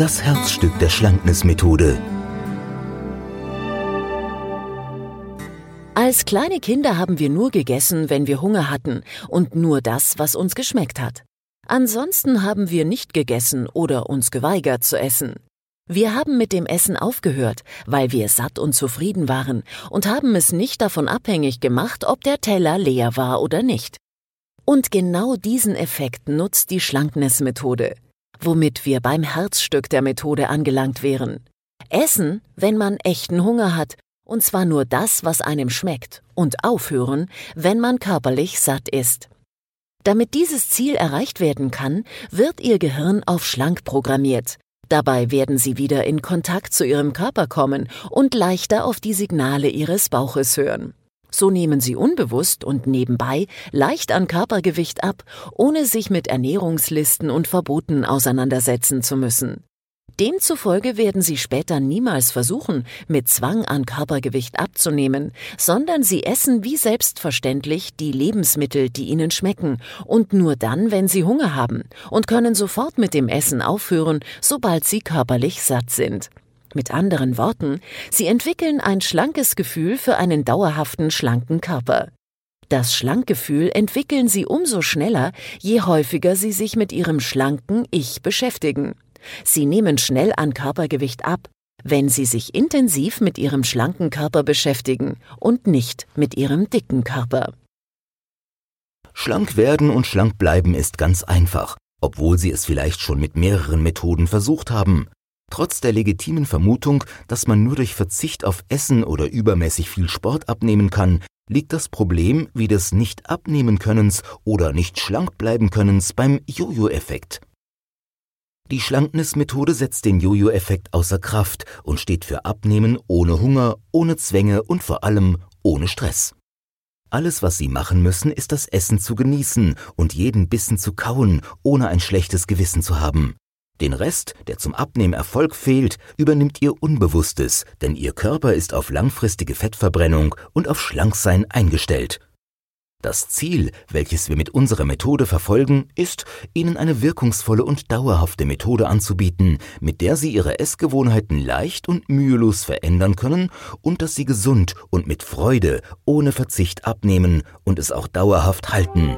das Herzstück der Schlanknismethode. Als kleine Kinder haben wir nur gegessen, wenn wir Hunger hatten und nur das, was uns geschmeckt hat. Ansonsten haben wir nicht gegessen oder uns geweigert zu essen. Wir haben mit dem Essen aufgehört, weil wir satt und zufrieden waren und haben es nicht davon abhängig gemacht, ob der Teller leer war oder nicht. Und genau diesen Effekt nutzt die Schlankness-Methode, womit wir beim Herzstück der Methode angelangt wären. Essen, wenn man echten Hunger hat, und zwar nur das, was einem schmeckt, und aufhören, wenn man körperlich satt ist. Damit dieses Ziel erreicht werden kann, wird Ihr Gehirn auf schlank programmiert. Dabei werden Sie wieder in Kontakt zu Ihrem Körper kommen und leichter auf die Signale Ihres Bauches hören. So nehmen sie unbewusst und nebenbei leicht an Körpergewicht ab, ohne sich mit Ernährungslisten und Verboten auseinandersetzen zu müssen. Demzufolge werden sie später niemals versuchen, mit Zwang an Körpergewicht abzunehmen, sondern sie essen wie selbstverständlich die Lebensmittel, die ihnen schmecken, und nur dann, wenn sie Hunger haben, und können sofort mit dem Essen aufhören, sobald sie körperlich satt sind. Mit anderen Worten, sie entwickeln ein schlankes Gefühl für einen dauerhaften schlanken Körper. Das Schlankgefühl entwickeln sie umso schneller, je häufiger sie sich mit ihrem schlanken Ich beschäftigen. Sie nehmen schnell an Körpergewicht ab, wenn sie sich intensiv mit ihrem schlanken Körper beschäftigen und nicht mit ihrem dicken Körper. Schlank werden und schlank bleiben ist ganz einfach, obwohl Sie es vielleicht schon mit mehreren Methoden versucht haben. Trotz der legitimen Vermutung, dass man nur durch Verzicht auf Essen oder übermäßig viel Sport abnehmen kann, liegt das Problem wie des Nicht-Abnehmen-Könnens oder Nicht-Schlank-Bleiben-Könnens beim Jojo-Effekt. Die Schlanknismethode setzt den Jojo-Effekt außer Kraft und steht für Abnehmen ohne Hunger, ohne Zwänge und vor allem ohne Stress. Alles, was Sie machen müssen, ist das Essen zu genießen und jeden Bissen zu kauen, ohne ein schlechtes Gewissen zu haben. Den Rest, der zum Abnehmerfolg fehlt, übernimmt Ihr Unbewusstes, denn Ihr Körper ist auf langfristige Fettverbrennung und auf Schlanksein eingestellt. Das Ziel, welches wir mit unserer Methode verfolgen, ist, Ihnen eine wirkungsvolle und dauerhafte Methode anzubieten, mit der Sie Ihre Essgewohnheiten leicht und mühelos verändern können und dass Sie gesund und mit Freude, ohne Verzicht abnehmen und es auch dauerhaft halten.